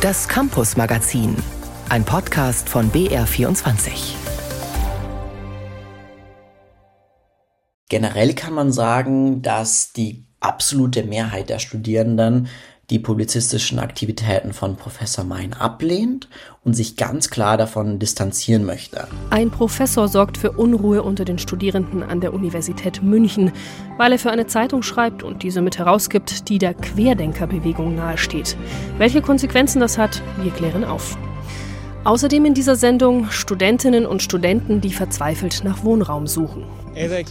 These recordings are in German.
Das Campus Magazin, ein Podcast von BR24. Generell kann man sagen, dass die absolute Mehrheit der Studierenden die publizistischen Aktivitäten von Professor Mein ablehnt und sich ganz klar davon distanzieren möchte. Ein Professor sorgt für Unruhe unter den Studierenden an der Universität München, weil er für eine Zeitung schreibt und diese mit herausgibt, die der Querdenkerbewegung nahesteht. Welche Konsequenzen das hat, wir klären auf. Außerdem in dieser Sendung Studentinnen und Studenten, die verzweifelt nach Wohnraum suchen.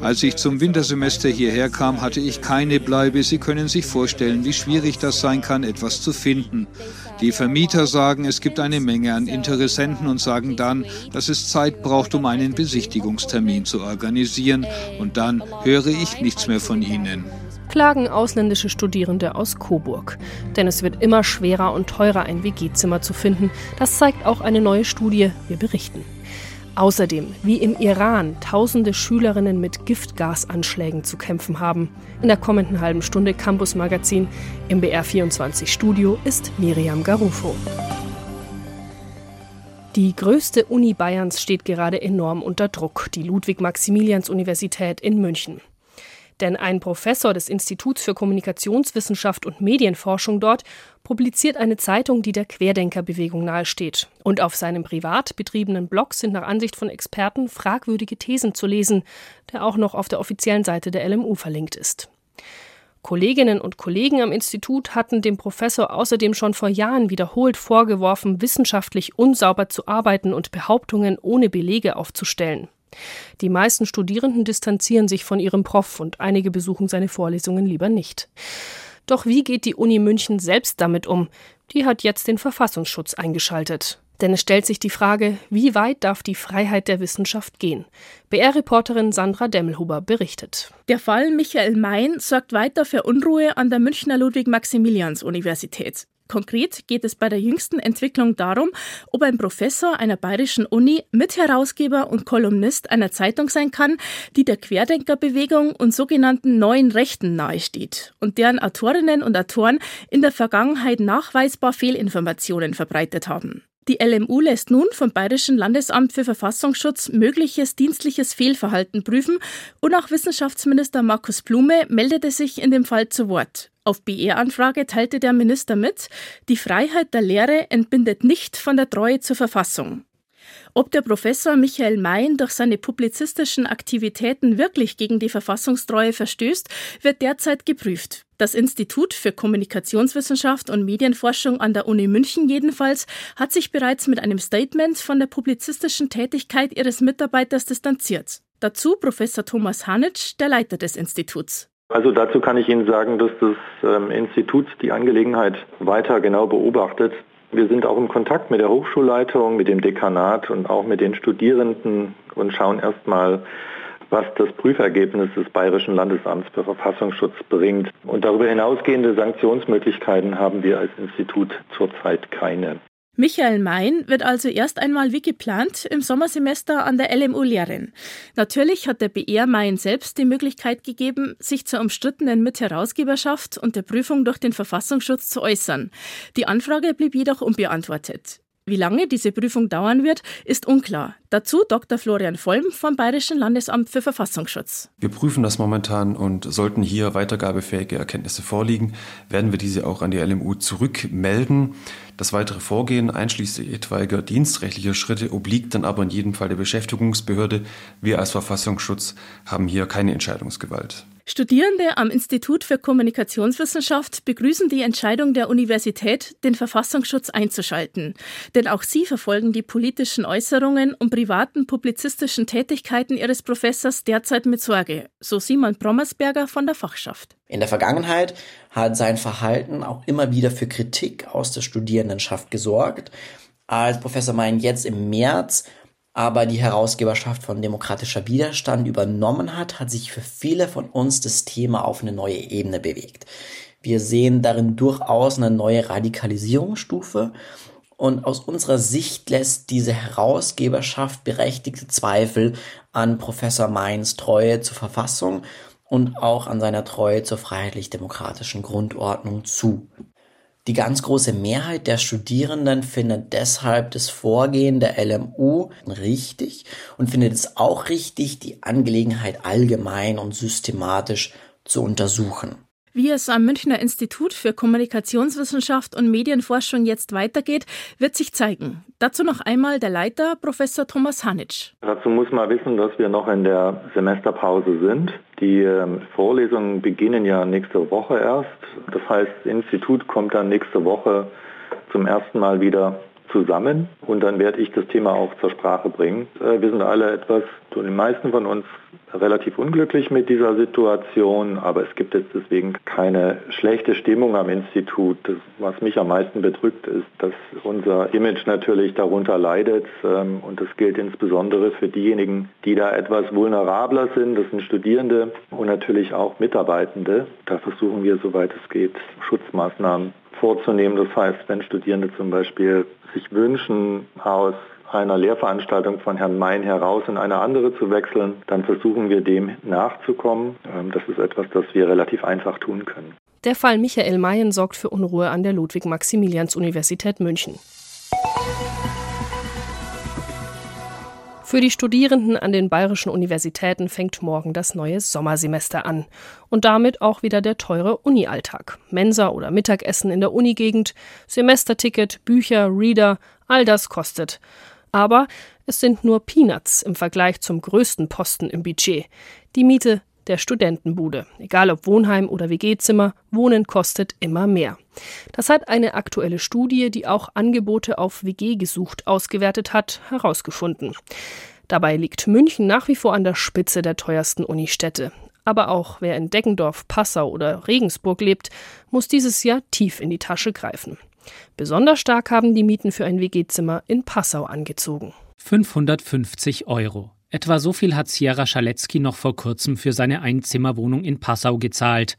Als ich zum Wintersemester hierher kam, hatte ich keine Bleibe. Sie können sich vorstellen, wie schwierig das sein kann, etwas zu finden. Die Vermieter sagen, es gibt eine Menge an Interessenten und sagen dann, dass es Zeit braucht, um einen Besichtigungstermin zu organisieren. Und dann höre ich nichts mehr von ihnen klagen ausländische Studierende aus Coburg. Denn es wird immer schwerer und teurer, ein WG-Zimmer zu finden. Das zeigt auch eine neue Studie. Wir berichten. Außerdem, wie im Iran tausende Schülerinnen mit Giftgasanschlägen zu kämpfen haben. In der kommenden halben Stunde Campus Magazin im BR24 Studio ist Miriam Garufo. Die größte Uni Bayerns steht gerade enorm unter Druck, die Ludwig-Maximilians-Universität in München. Denn ein Professor des Instituts für Kommunikationswissenschaft und Medienforschung dort publiziert eine Zeitung, die der Querdenkerbewegung nahesteht. Und auf seinem privat betriebenen Blog sind nach Ansicht von Experten fragwürdige Thesen zu lesen, der auch noch auf der offiziellen Seite der LMU verlinkt ist. Kolleginnen und Kollegen am Institut hatten dem Professor außerdem schon vor Jahren wiederholt vorgeworfen, wissenschaftlich unsauber zu arbeiten und Behauptungen ohne Belege aufzustellen. Die meisten Studierenden distanzieren sich von ihrem Prof und einige besuchen seine Vorlesungen lieber nicht. Doch wie geht die Uni München selbst damit um? Die hat jetzt den Verfassungsschutz eingeschaltet. Denn es stellt sich die Frage, wie weit darf die Freiheit der Wissenschaft gehen? BR-Reporterin Sandra Demmelhuber berichtet. Der Fall Michael Mein sorgt weiter für Unruhe an der Münchner Ludwig-Maximilians-Universität. Konkret geht es bei der jüngsten Entwicklung darum, ob ein Professor einer bayerischen Uni Mitherausgeber und Kolumnist einer Zeitung sein kann, die der Querdenkerbewegung und sogenannten neuen Rechten nahesteht und deren Autorinnen und Autoren in der Vergangenheit nachweisbar Fehlinformationen verbreitet haben. Die LMU lässt nun vom Bayerischen Landesamt für Verfassungsschutz mögliches dienstliches Fehlverhalten prüfen und auch Wissenschaftsminister Markus Blume meldete sich in dem Fall zu Wort. Auf BR-Anfrage teilte der Minister mit, die Freiheit der Lehre entbindet nicht von der Treue zur Verfassung. Ob der Professor Michael Mayen durch seine publizistischen Aktivitäten wirklich gegen die Verfassungstreue verstößt, wird derzeit geprüft. Das Institut für Kommunikationswissenschaft und Medienforschung an der Uni München jedenfalls hat sich bereits mit einem Statement von der publizistischen Tätigkeit ihres Mitarbeiters distanziert. Dazu Professor Thomas Hanitsch, der Leiter des Instituts. Also dazu kann ich Ihnen sagen, dass das ähm, Institut die Angelegenheit weiter genau beobachtet. Wir sind auch im Kontakt mit der Hochschulleitung, mit dem Dekanat und auch mit den Studierenden und schauen erstmal, was das Prüfergebnis des Bayerischen Landesamts für Verfassungsschutz bringt. Und darüber hinausgehende Sanktionsmöglichkeiten haben wir als Institut zurzeit keine. Michael Mein wird also erst einmal wie geplant im Sommersemester an der LMU lehren. Natürlich hat der BR Mein selbst die Möglichkeit gegeben, sich zur umstrittenen Mitherausgeberschaft und der Prüfung durch den Verfassungsschutz zu äußern. Die Anfrage blieb jedoch unbeantwortet. Wie lange diese Prüfung dauern wird, ist unklar. Dazu Dr. Florian Vollm vom Bayerischen Landesamt für Verfassungsschutz. Wir prüfen das momentan und sollten hier weitergabefähige Erkenntnisse vorliegen, werden wir diese auch an die LMU zurückmelden. Das weitere Vorgehen einschließlich etwaiger dienstrechtlicher Schritte obliegt dann aber in jedem Fall der Beschäftigungsbehörde. Wir als Verfassungsschutz haben hier keine Entscheidungsgewalt. Studierende am Institut für Kommunikationswissenschaft begrüßen die Entscheidung der Universität, den Verfassungsschutz einzuschalten. Denn auch sie verfolgen die politischen Äußerungen und privaten publizistischen Tätigkeiten ihres Professors derzeit mit Sorge, so Simon Brommersberger von der Fachschaft. In der Vergangenheit hat sein Verhalten auch immer wieder für Kritik aus der Studierendenschaft gesorgt. Als Professor Mein jetzt im März aber die Herausgeberschaft von Demokratischer Widerstand übernommen hat, hat sich für viele von uns das Thema auf eine neue Ebene bewegt. Wir sehen darin durchaus eine neue Radikalisierungsstufe und aus unserer Sicht lässt diese Herausgeberschaft berechtigte Zweifel an Professor Mainz Treue zur Verfassung und auch an seiner Treue zur freiheitlich-demokratischen Grundordnung zu. Die ganz große Mehrheit der Studierenden findet deshalb das Vorgehen der LMU richtig und findet es auch richtig, die Angelegenheit allgemein und systematisch zu untersuchen. Wie es am Münchner Institut für Kommunikationswissenschaft und Medienforschung jetzt weitergeht, wird sich zeigen. Dazu noch einmal der Leiter, Professor Thomas Hanitsch. Dazu muss man wissen, dass wir noch in der Semesterpause sind. Die ähm, Vorlesungen beginnen ja nächste Woche erst. Das heißt, das Institut kommt dann nächste Woche zum ersten Mal wieder zusammen und dann werde ich das Thema auch zur Sprache bringen. Äh, wir sind alle etwas, die meisten von uns, relativ unglücklich mit dieser Situation, aber es gibt jetzt deswegen keine schlechte Stimmung am Institut. Das, was mich am meisten bedrückt, ist, dass unser Image natürlich darunter leidet ähm, und das gilt insbesondere für diejenigen, die da etwas vulnerabler sind. Das sind Studierende und natürlich auch Mitarbeitende. Da versuchen wir, soweit es geht, Schutzmaßnahmen vorzunehmen. Das heißt, wenn Studierende zum Beispiel sich wünschen, aus einer Lehrveranstaltung von Herrn Mein heraus in eine andere zu wechseln, dann versuchen wir dem nachzukommen. Ähm, das ist etwas, das wir relativ einfach tun können. Der Fall Michael Mayen sorgt für Unruhe an der Ludwig-Maximilians-Universität München. Für die Studierenden an den bayerischen Universitäten fängt morgen das neue Sommersemester an. Und damit auch wieder der teure Uni-Alltag. Mensa oder Mittagessen in der Unigegend, Semesterticket, Bücher, Reader, all das kostet. Aber es sind nur Peanuts im Vergleich zum größten Posten im Budget. Die Miete der Studentenbude. Egal ob Wohnheim oder WG-Zimmer, Wohnen kostet immer mehr. Das hat eine aktuelle Studie, die auch Angebote auf WG gesucht ausgewertet hat, herausgefunden. Dabei liegt München nach wie vor an der Spitze der teuersten Unistädte. Aber auch wer in Deggendorf, Passau oder Regensburg lebt, muss dieses Jahr tief in die Tasche greifen. Besonders stark haben die Mieten für ein WG-Zimmer in Passau angezogen. 550 Euro. Etwa so viel hat Sierra Schaletzky noch vor kurzem für seine Einzimmerwohnung in Passau gezahlt.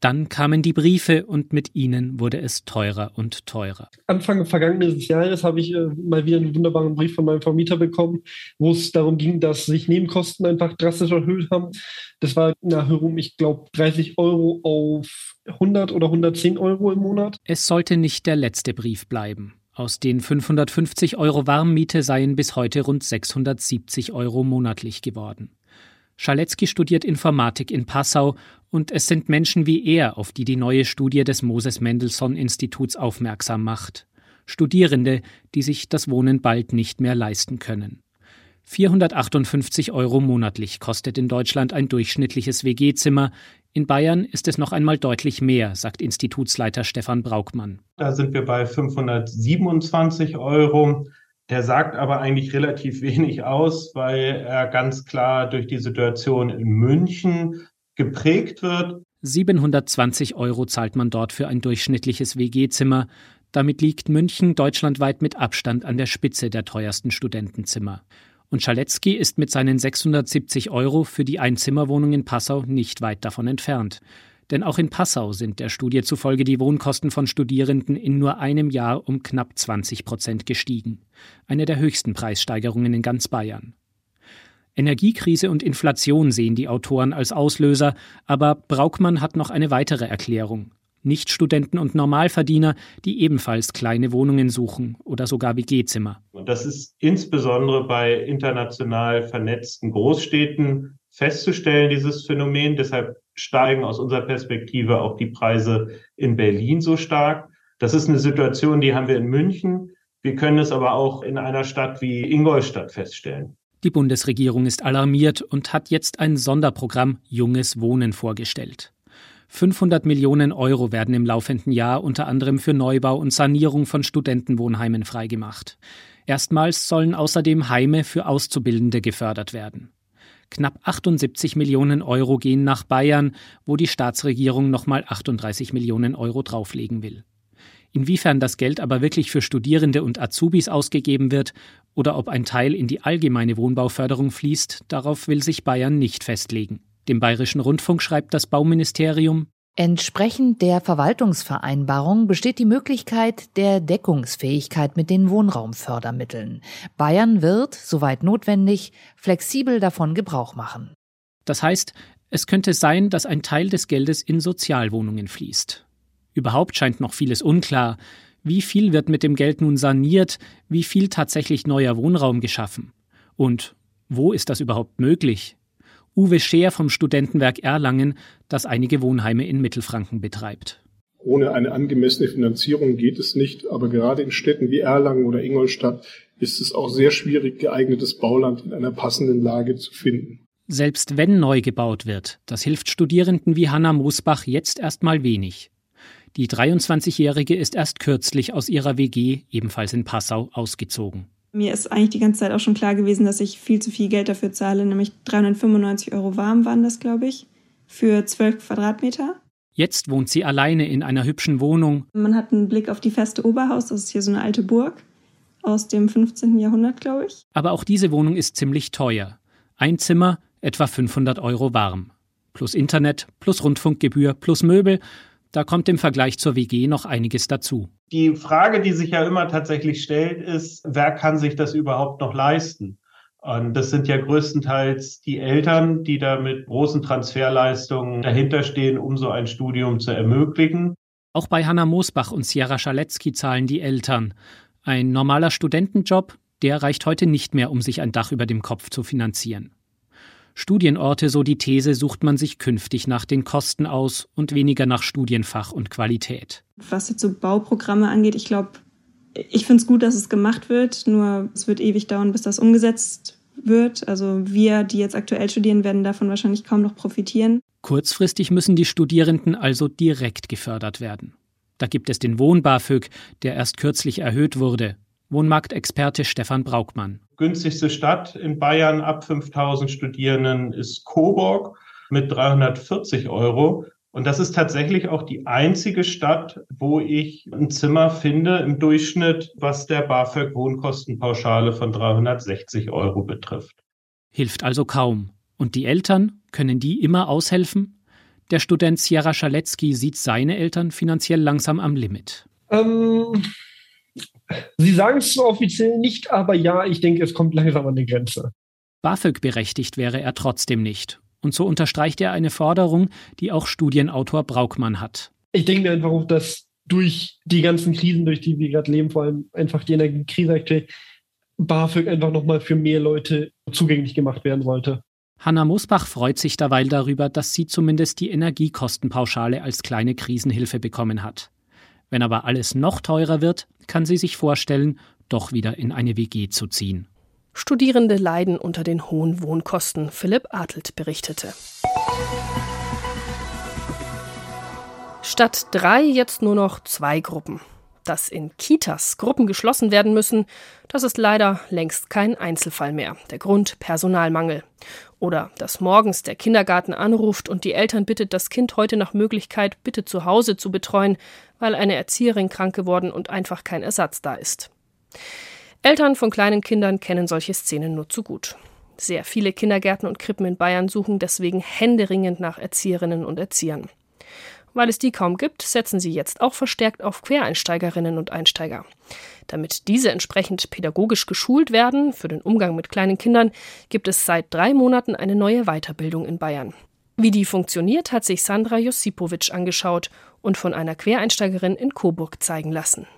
Dann kamen die Briefe und mit ihnen wurde es teurer und teurer. Anfang vergangenen Jahres habe ich äh, mal wieder einen wunderbaren Brief von meinem Vermieter bekommen, wo es darum ging, dass sich Nebenkosten einfach drastisch erhöht haben. Das war eine Erhöhung, ich glaube, 30 Euro auf 100 oder 110 Euro im Monat. Es sollte nicht der letzte Brief bleiben. Aus den 550 Euro Warmmiete seien bis heute rund 670 Euro monatlich geworden. Schaletzky studiert Informatik in Passau und es sind Menschen wie er, auf die die neue Studie des Moses Mendelssohn Instituts aufmerksam macht. Studierende, die sich das Wohnen bald nicht mehr leisten können. 458 Euro monatlich kostet in Deutschland ein durchschnittliches WG-Zimmer. In Bayern ist es noch einmal deutlich mehr, sagt Institutsleiter Stefan Braukmann. Da sind wir bei 527 Euro. Der sagt aber eigentlich relativ wenig aus, weil er ganz klar durch die Situation in München geprägt wird. 720 Euro zahlt man dort für ein durchschnittliches WG-Zimmer. Damit liegt München deutschlandweit mit Abstand an der Spitze der teuersten Studentenzimmer. Und Schaletzky ist mit seinen 670 Euro für die Einzimmerwohnung in Passau nicht weit davon entfernt. Denn auch in Passau sind der Studie zufolge die Wohnkosten von Studierenden in nur einem Jahr um knapp 20 Prozent gestiegen. Eine der höchsten Preissteigerungen in ganz Bayern. Energiekrise und Inflation sehen die Autoren als Auslöser, aber Braukmann hat noch eine weitere Erklärung. Nichtstudenten und Normalverdiener, die ebenfalls kleine Wohnungen suchen oder sogar WG-Zimmer. Und das ist insbesondere bei international vernetzten Großstädten festzustellen, dieses Phänomen. Deshalb steigen aus unserer Perspektive auch die Preise in Berlin so stark. Das ist eine Situation, die haben wir in München. Wir können es aber auch in einer Stadt wie Ingolstadt feststellen. Die Bundesregierung ist alarmiert und hat jetzt ein Sonderprogramm Junges Wohnen vorgestellt. 500 Millionen Euro werden im laufenden Jahr unter anderem für Neubau und Sanierung von Studentenwohnheimen freigemacht. Erstmals sollen außerdem Heime für Auszubildende gefördert werden. Knapp 78 Millionen Euro gehen nach Bayern, wo die Staatsregierung nochmal 38 Millionen Euro drauflegen will. Inwiefern das Geld aber wirklich für Studierende und Azubis ausgegeben wird oder ob ein Teil in die allgemeine Wohnbauförderung fließt, darauf will sich Bayern nicht festlegen. Dem Bayerischen Rundfunk schreibt das Bauministerium Entsprechend der Verwaltungsvereinbarung besteht die Möglichkeit der Deckungsfähigkeit mit den Wohnraumfördermitteln. Bayern wird, soweit notwendig, flexibel davon Gebrauch machen. Das heißt, es könnte sein, dass ein Teil des Geldes in Sozialwohnungen fließt. Überhaupt scheint noch vieles unklar. Wie viel wird mit dem Geld nun saniert? Wie viel tatsächlich neuer Wohnraum geschaffen? Und wo ist das überhaupt möglich? Uwe Scheer vom Studentenwerk Erlangen, das einige Wohnheime in Mittelfranken betreibt. Ohne eine angemessene Finanzierung geht es nicht, aber gerade in Städten wie Erlangen oder Ingolstadt ist es auch sehr schwierig, geeignetes Bauland in einer passenden Lage zu finden. Selbst wenn neu gebaut wird, das hilft Studierenden wie Hanna Moosbach jetzt erstmal wenig. Die 23-Jährige ist erst kürzlich aus ihrer WG, ebenfalls in Passau, ausgezogen. Mir ist eigentlich die ganze Zeit auch schon klar gewesen, dass ich viel zu viel Geld dafür zahle, nämlich 395 Euro warm waren das, glaube ich, für 12 Quadratmeter. Jetzt wohnt sie alleine in einer hübschen Wohnung. Man hat einen Blick auf die feste Oberhaus, das ist hier so eine alte Burg aus dem 15. Jahrhundert, glaube ich. Aber auch diese Wohnung ist ziemlich teuer. Ein Zimmer, etwa 500 Euro warm. Plus Internet, plus Rundfunkgebühr, plus Möbel. Da kommt im Vergleich zur WG noch einiges dazu. Die Frage, die sich ja immer tatsächlich stellt, ist, wer kann sich das überhaupt noch leisten? Und das sind ja größtenteils die Eltern, die da mit großen Transferleistungen dahinterstehen, um so ein Studium zu ermöglichen. Auch bei Hanna Moosbach und Sierra Schaletzky zahlen die Eltern. Ein normaler Studentenjob, der reicht heute nicht mehr, um sich ein Dach über dem Kopf zu finanzieren. Studienorte, so die These, sucht man sich künftig nach den Kosten aus und weniger nach Studienfach und Qualität. Was jetzt so Bauprogramme angeht, ich glaube, ich finde es gut, dass es gemacht wird, nur es wird ewig dauern, bis das umgesetzt wird. Also wir, die jetzt aktuell studieren, werden davon wahrscheinlich kaum noch profitieren. Kurzfristig müssen die Studierenden also direkt gefördert werden. Da gibt es den Wohn-BAföG, der erst kürzlich erhöht wurde. Wohnmarktexperte Stefan Braukmann. Günstigste Stadt in Bayern ab 5000 Studierenden ist Coburg mit 340 Euro. Und das ist tatsächlich auch die einzige Stadt, wo ich ein Zimmer finde im Durchschnitt, was der BAföG Wohnkostenpauschale von 360 Euro betrifft. Hilft also kaum. Und die Eltern, können die immer aushelfen? Der Student Sierra Schaletzky sieht seine Eltern finanziell langsam am Limit. Ähm, Sie sagen es offiziell nicht, aber ja, ich denke, es kommt langsam an die Grenze. BAföG berechtigt wäre er trotzdem nicht. Und so unterstreicht er eine Forderung, die auch Studienautor Braukmann hat. Ich denke mir einfach dass durch die ganzen Krisen, durch die wir gerade leben, vor allem einfach die Energiekrise aktuell, BAföG einfach nochmal für mehr Leute zugänglich gemacht werden sollte. Hanna Mosbach freut sich derweil darüber, dass sie zumindest die Energiekostenpauschale als kleine Krisenhilfe bekommen hat. Wenn aber alles noch teurer wird, kann sie sich vorstellen, doch wieder in eine WG zu ziehen. Studierende leiden unter den hohen Wohnkosten, Philipp Adelt berichtete. Statt drei jetzt nur noch zwei Gruppen. Dass in Kitas Gruppen geschlossen werden müssen, das ist leider längst kein Einzelfall mehr. Der Grund Personalmangel. Oder dass morgens der Kindergarten anruft und die Eltern bittet, das Kind heute nach Möglichkeit bitte zu Hause zu betreuen, weil eine Erzieherin krank geworden und einfach kein Ersatz da ist. Eltern von kleinen Kindern kennen solche Szenen nur zu gut. Sehr viele Kindergärten und Krippen in Bayern suchen deswegen händeringend nach Erzieherinnen und Erziehern. Weil es die kaum gibt, setzen sie jetzt auch verstärkt auf Quereinsteigerinnen und Einsteiger. Damit diese entsprechend pädagogisch geschult werden für den Umgang mit kleinen Kindern, gibt es seit drei Monaten eine neue Weiterbildung in Bayern. Wie die funktioniert, hat sich Sandra Josipowitsch angeschaut und von einer Quereinsteigerin in Coburg zeigen lassen.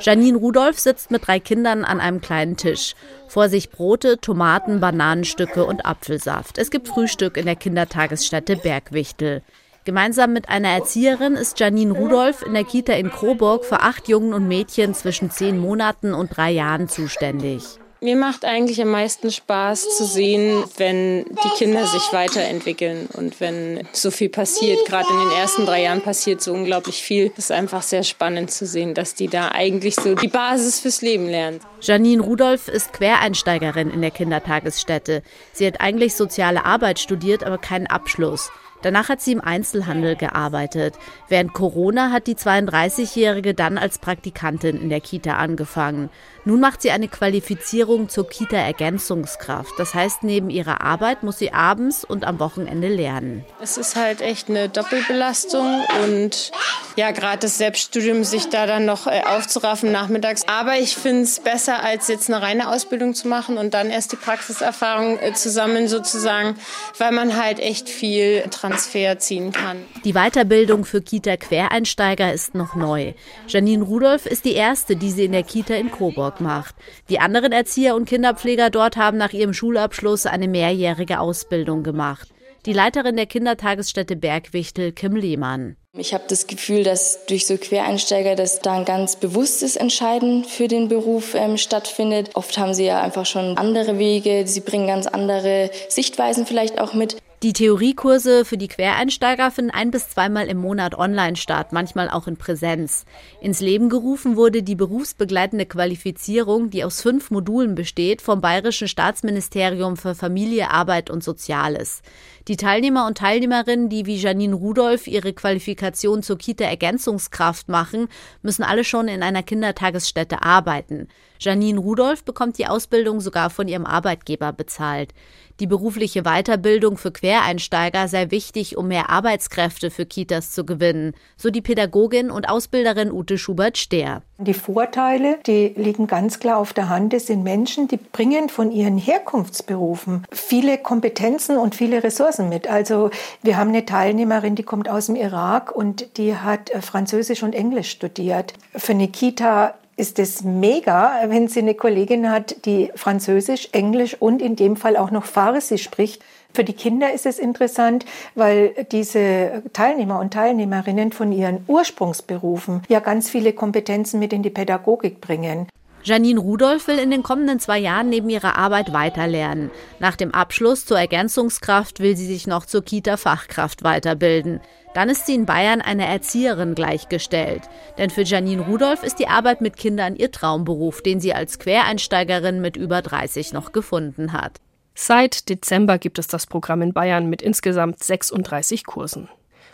Janine Rudolph sitzt mit drei Kindern an einem kleinen Tisch. Vor sich Brote, Tomaten, Bananenstücke und Apfelsaft. Es gibt Frühstück in der Kindertagesstätte Bergwichtel. Gemeinsam mit einer Erzieherin ist Janine Rudolph in der Kita in Coburg für acht Jungen und Mädchen zwischen zehn Monaten und drei Jahren zuständig. Mir macht eigentlich am meisten Spaß zu sehen, wenn die Kinder sich weiterentwickeln und wenn so viel passiert. Gerade in den ersten drei Jahren passiert so unglaublich viel. Es ist einfach sehr spannend zu sehen, dass die da eigentlich so die Basis fürs Leben lernen. Janine Rudolph ist Quereinsteigerin in der Kindertagesstätte. Sie hat eigentlich soziale Arbeit studiert, aber keinen Abschluss. Danach hat sie im Einzelhandel gearbeitet. Während Corona hat die 32-Jährige dann als Praktikantin in der Kita angefangen. Nun macht sie eine Qualifizierung zur Kita-Ergänzungskraft. Das heißt, neben ihrer Arbeit muss sie abends und am Wochenende lernen. Es ist halt echt eine Doppelbelastung und ja, gerade das Selbststudium, sich da dann noch äh, aufzuraffen nachmittags. Aber ich finde es besser, als jetzt eine reine Ausbildung zu machen und dann erst die Praxiserfahrung äh, zu sammeln sozusagen, weil man halt echt viel Transfer ziehen kann. Die Weiterbildung für Kita-Quereinsteiger ist noch neu. Janine Rudolph ist die erste, die sie in der Kita in Coburg macht. Die anderen Erzieher und Kinderpfleger dort haben nach ihrem Schulabschluss eine mehrjährige Ausbildung gemacht. Die Leiterin der Kindertagesstätte Bergwichtel, Kim Lehmann. Ich habe das Gefühl, dass durch so Quereinsteiger, dass da ein ganz bewusstes Entscheiden für den Beruf ähm, stattfindet. Oft haben sie ja einfach schon andere Wege, sie bringen ganz andere Sichtweisen vielleicht auch mit. Die Theoriekurse für die Quereinsteiger finden ein bis zweimal im Monat online statt, manchmal auch in Präsenz. Ins Leben gerufen wurde die berufsbegleitende Qualifizierung, die aus fünf Modulen besteht, vom Bayerischen Staatsministerium für Familie, Arbeit und Soziales. Die Teilnehmer und Teilnehmerinnen, die wie Janine Rudolph ihre Qualifikation zur Kita-Ergänzungskraft machen, müssen alle schon in einer Kindertagesstätte arbeiten. Janine Rudolph bekommt die Ausbildung sogar von ihrem Arbeitgeber bezahlt. Die berufliche Weiterbildung für Quereinsteiger sei wichtig, um mehr Arbeitskräfte für Kitas zu gewinnen, so die Pädagogin und Ausbilderin Ute Schubert-Stehr. Die Vorteile, die liegen ganz klar auf der Hand. Es sind Menschen, die bringen von ihren Herkunftsberufen viele Kompetenzen und viele Ressourcen mit. Also wir haben eine Teilnehmerin, die kommt aus dem Irak und die hat äh, Französisch und Englisch studiert. Für eine Kita ist es mega, wenn sie eine Kollegin hat, die Französisch, Englisch und in dem Fall auch noch Farsi spricht. Für die Kinder ist es interessant, weil diese Teilnehmer und Teilnehmerinnen von ihren Ursprungsberufen ja ganz viele Kompetenzen mit in die Pädagogik bringen. Janine Rudolph will in den kommenden zwei Jahren neben ihrer Arbeit weiterlernen. Nach dem Abschluss zur Ergänzungskraft will sie sich noch zur Kita-Fachkraft weiterbilden. Dann ist sie in Bayern einer Erzieherin gleichgestellt. Denn für Janine Rudolph ist die Arbeit mit Kindern ihr Traumberuf, den sie als Quereinsteigerin mit über 30 noch gefunden hat. Seit Dezember gibt es das Programm in Bayern mit insgesamt 36 Kursen.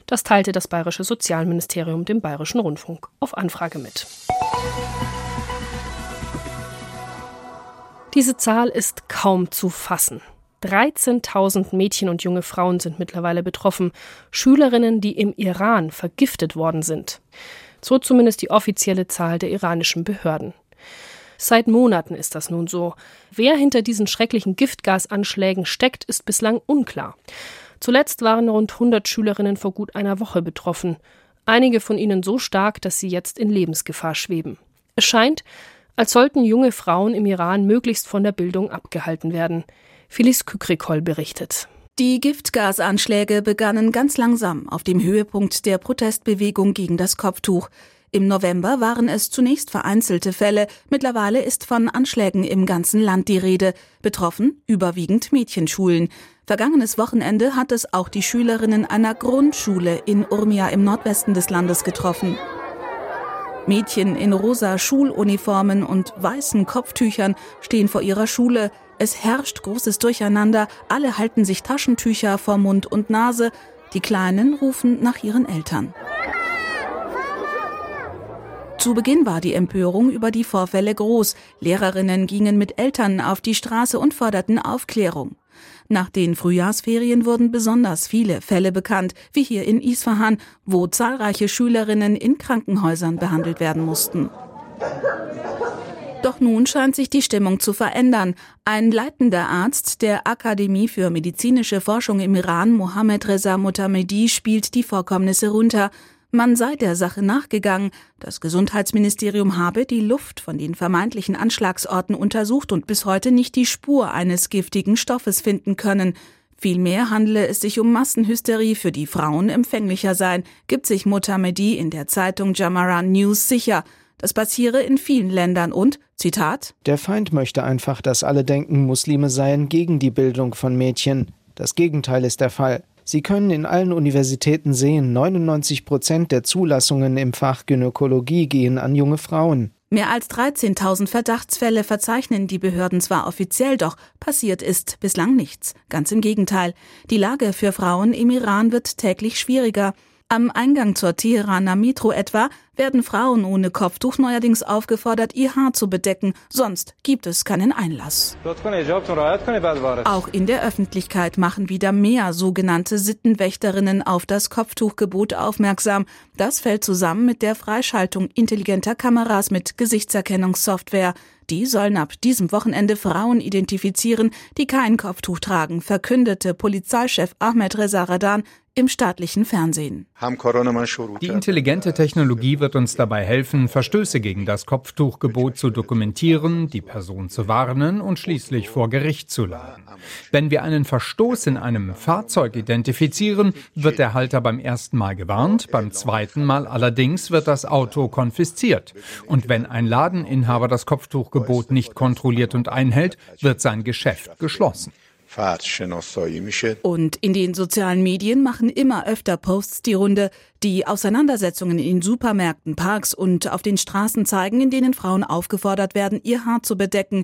Das teilte das Bayerische Sozialministerium dem Bayerischen Rundfunk auf Anfrage mit. Diese Zahl ist kaum zu fassen. 13.000 Mädchen und junge Frauen sind mittlerweile betroffen, Schülerinnen, die im Iran vergiftet worden sind. So zumindest die offizielle Zahl der iranischen Behörden. Seit Monaten ist das nun so. Wer hinter diesen schrecklichen Giftgasanschlägen steckt, ist bislang unklar. Zuletzt waren rund 100 Schülerinnen vor gut einer Woche betroffen. Einige von ihnen so stark, dass sie jetzt in Lebensgefahr schweben. Es scheint, als sollten junge Frauen im Iran möglichst von der Bildung abgehalten werden. Phyllis Kükrikol berichtet. Die Giftgasanschläge begannen ganz langsam auf dem Höhepunkt der Protestbewegung gegen das Kopftuch. Im November waren es zunächst vereinzelte Fälle, mittlerweile ist von Anschlägen im ganzen Land die Rede, betroffen überwiegend Mädchenschulen. Vergangenes Wochenende hat es auch die Schülerinnen einer Grundschule in Urmia im Nordwesten des Landes getroffen. Mädchen in rosa Schuluniformen und weißen Kopftüchern stehen vor ihrer Schule, es herrscht großes Durcheinander, alle halten sich Taschentücher vor Mund und Nase, die Kleinen rufen nach ihren Eltern. Zu Beginn war die Empörung über die Vorfälle groß. Lehrerinnen gingen mit Eltern auf die Straße und forderten Aufklärung. Nach den Frühjahrsferien wurden besonders viele Fälle bekannt, wie hier in Isfahan, wo zahlreiche Schülerinnen in Krankenhäusern behandelt werden mussten. Doch nun scheint sich die Stimmung zu verändern. Ein leitender Arzt der Akademie für medizinische Forschung im Iran, Mohammed Reza Mutamedi, spielt die Vorkommnisse runter. Man sei der Sache nachgegangen. Das Gesundheitsministerium habe die Luft von den vermeintlichen Anschlagsorten untersucht und bis heute nicht die Spur eines giftigen Stoffes finden können. Vielmehr handele es sich um Massenhysterie, für die Frauen empfänglicher seien, gibt sich Mutamedi in der Zeitung Jamaran News sicher. Das passiere in vielen Ländern und, Zitat, Der Feind möchte einfach, dass alle denken, Muslime seien gegen die Bildung von Mädchen. Das Gegenteil ist der Fall. Sie können in allen Universitäten sehen, 99 Prozent der Zulassungen im Fach Gynäkologie gehen an junge Frauen. Mehr als 13.000 Verdachtsfälle verzeichnen die Behörden zwar offiziell, doch passiert ist bislang nichts. Ganz im Gegenteil. Die Lage für Frauen im Iran wird täglich schwieriger. Am Eingang zur Teheraner Metro etwa werden Frauen ohne Kopftuch neuerdings aufgefordert, ihr Haar zu bedecken, sonst gibt es keinen Einlass. Auch in der Öffentlichkeit machen wieder mehr sogenannte Sittenwächterinnen auf das Kopftuchgebot aufmerksam. Das fällt zusammen mit der Freischaltung intelligenter Kameras mit Gesichtserkennungssoftware. Die sollen ab diesem Wochenende Frauen identifizieren, die kein Kopftuch tragen, verkündete Polizeichef Ahmed Reza Radan im staatlichen Fernsehen. Die intelligente Technologie wird uns dabei helfen, Verstöße gegen das Kopftuchgebot zu dokumentieren, die Person zu warnen und schließlich vor Gericht zu laden. Wenn wir einen Verstoß in einem Fahrzeug identifizieren, wird der Halter beim ersten Mal gewarnt, beim zweiten Mal allerdings wird das Auto konfisziert. Und wenn ein Ladeninhaber das Kopftuchgebot nicht kontrolliert und einhält, wird sein Geschäft geschlossen. Und in den sozialen Medien machen immer öfter Posts die Runde, die Auseinandersetzungen in Supermärkten, Parks und auf den Straßen zeigen, in denen Frauen aufgefordert werden, ihr Haar zu bedecken.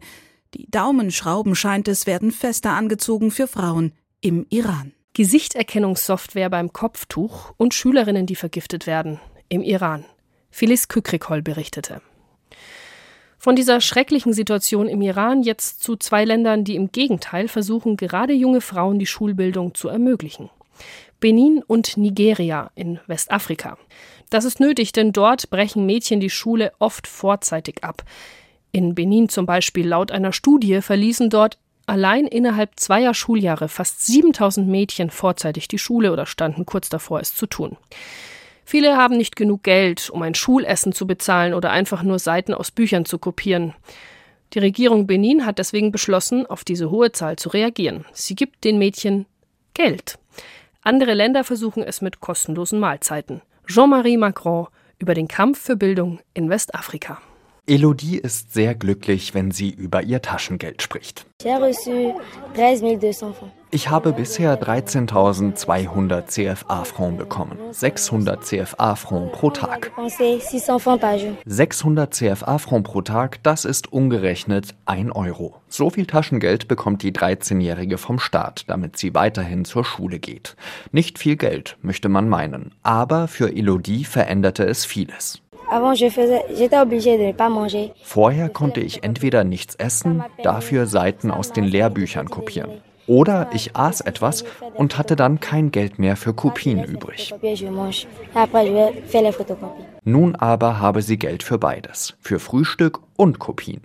Die Daumenschrauben scheint es werden fester angezogen für Frauen im Iran. Gesichterkennungssoftware beim Kopftuch und Schülerinnen, die vergiftet werden im Iran. Phyllis Kükrikol berichtete. Von dieser schrecklichen Situation im Iran jetzt zu zwei Ländern, die im Gegenteil versuchen, gerade junge Frauen die Schulbildung zu ermöglichen. Benin und Nigeria in Westafrika. Das ist nötig, denn dort brechen Mädchen die Schule oft vorzeitig ab. In Benin zum Beispiel laut einer Studie verließen dort allein innerhalb zweier Schuljahre fast 7000 Mädchen vorzeitig die Schule oder standen kurz davor, es zu tun. Viele haben nicht genug Geld, um ein Schulessen zu bezahlen oder einfach nur Seiten aus Büchern zu kopieren. Die Regierung Benin hat deswegen beschlossen, auf diese hohe Zahl zu reagieren. Sie gibt den Mädchen Geld. Andere Länder versuchen es mit kostenlosen Mahlzeiten. Jean-Marie Macron über den Kampf für Bildung in Westafrika. Elodie ist sehr glücklich, wenn sie über ihr Taschengeld spricht. Ich habe bisher 13.200 CFA-Francs bekommen. 600 CFA-Francs pro Tag. 600 CFA-Francs pro Tag, das ist umgerechnet 1 Euro. So viel Taschengeld bekommt die 13-Jährige vom Staat, damit sie weiterhin zur Schule geht. Nicht viel Geld, möchte man meinen. Aber für Elodie veränderte es vieles. Vorher konnte ich entweder nichts essen, dafür Seiten aus den Lehrbüchern kopieren. Oder ich aß etwas und hatte dann kein Geld mehr für Kopien übrig. Nun aber habe sie Geld für beides, für Frühstück und Kopien.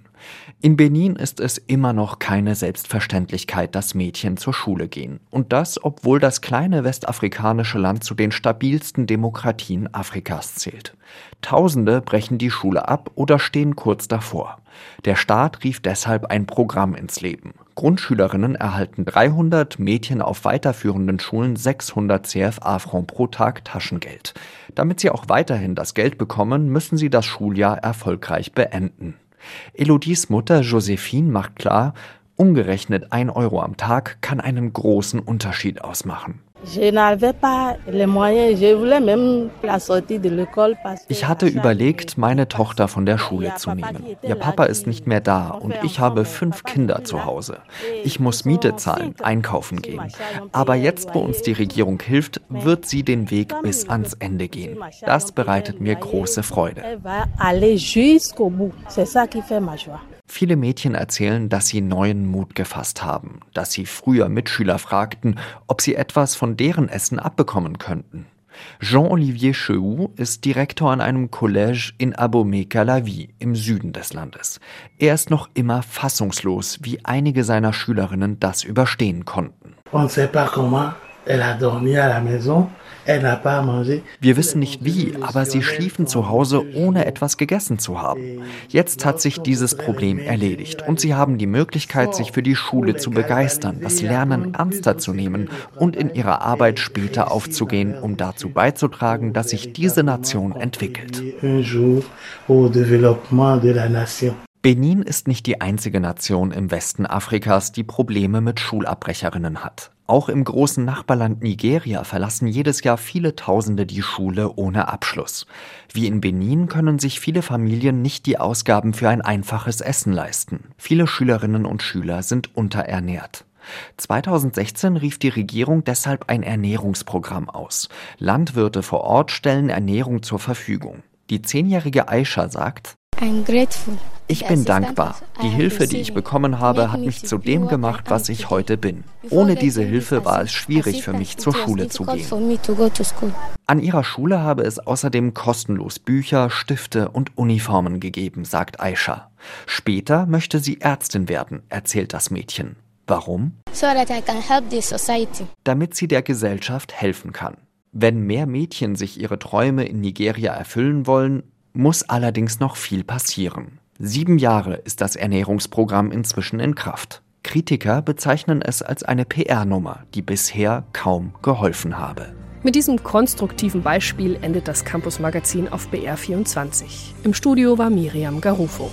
In Benin ist es immer noch keine Selbstverständlichkeit, dass Mädchen zur Schule gehen. Und das, obwohl das kleine westafrikanische Land zu den stabilsten Demokratien Afrikas zählt. Tausende brechen die Schule ab oder stehen kurz davor. Der Staat rief deshalb ein Programm ins Leben. Grundschülerinnen erhalten 300, Mädchen auf weiterführenden Schulen 600 CFA-Francs pro Tag Taschengeld. Damit sie auch weiterhin das Geld bekommen, müssen sie das Schuljahr erfolgreich beenden. Elodies Mutter Josephine macht klar, umgerechnet ein Euro am Tag kann einen großen Unterschied ausmachen. Ich hatte überlegt, meine Tochter von der Schule zu nehmen. Ihr Papa ist nicht mehr da und ich habe fünf Kinder zu Hause. Ich muss Miete zahlen, einkaufen gehen. Aber jetzt, wo uns die Regierung hilft, wird sie den Weg bis ans Ende gehen. Das bereitet mir große Freude. Viele Mädchen erzählen, dass sie neuen Mut gefasst haben, dass sie früher Mitschüler fragten, ob sie etwas von deren Essen abbekommen könnten. Jean-Olivier Chehou ist Direktor an einem Collège in Abomey-Calavi im Süden des Landes. Er ist noch immer fassungslos, wie einige seiner Schülerinnen das überstehen konnten. On sait pas comment Wir wissen nicht wie, aber sie schliefen zu Hause, ohne etwas gegessen zu haben. Jetzt hat sich dieses Problem erledigt und sie haben die Möglichkeit, sich für die Schule zu begeistern, das Lernen ernster zu nehmen und in ihrer Arbeit später aufzugehen, um dazu beizutragen, dass sich diese Nation entwickelt. Benin ist nicht die einzige Nation im Westen Afrikas, die Probleme mit Schulabbrecherinnen hat. Auch im großen Nachbarland Nigeria verlassen jedes Jahr viele Tausende die Schule ohne Abschluss. Wie in Benin können sich viele Familien nicht die Ausgaben für ein einfaches Essen leisten. Viele Schülerinnen und Schüler sind unterernährt. 2016 rief die Regierung deshalb ein Ernährungsprogramm aus. Landwirte vor Ort stellen Ernährung zur Verfügung. Die zehnjährige Aisha sagt, ich bin dankbar. Die Hilfe, die ich bekommen habe, hat mich zu dem gemacht, was ich heute bin. Ohne diese Hilfe war es schwierig für mich, zur Schule zu gehen. An ihrer Schule habe es außerdem kostenlos Bücher, Stifte und Uniformen gegeben, sagt Aisha. Später möchte sie Ärztin werden, erzählt das Mädchen. Warum? Damit sie der Gesellschaft helfen kann. Wenn mehr Mädchen sich ihre Träume in Nigeria erfüllen wollen, muss allerdings noch viel passieren. Sieben Jahre ist das Ernährungsprogramm inzwischen in Kraft. Kritiker bezeichnen es als eine PR-Nummer, die bisher kaum geholfen habe. Mit diesem konstruktiven Beispiel endet das Campus Magazin auf BR24. Im Studio war Miriam Garufo.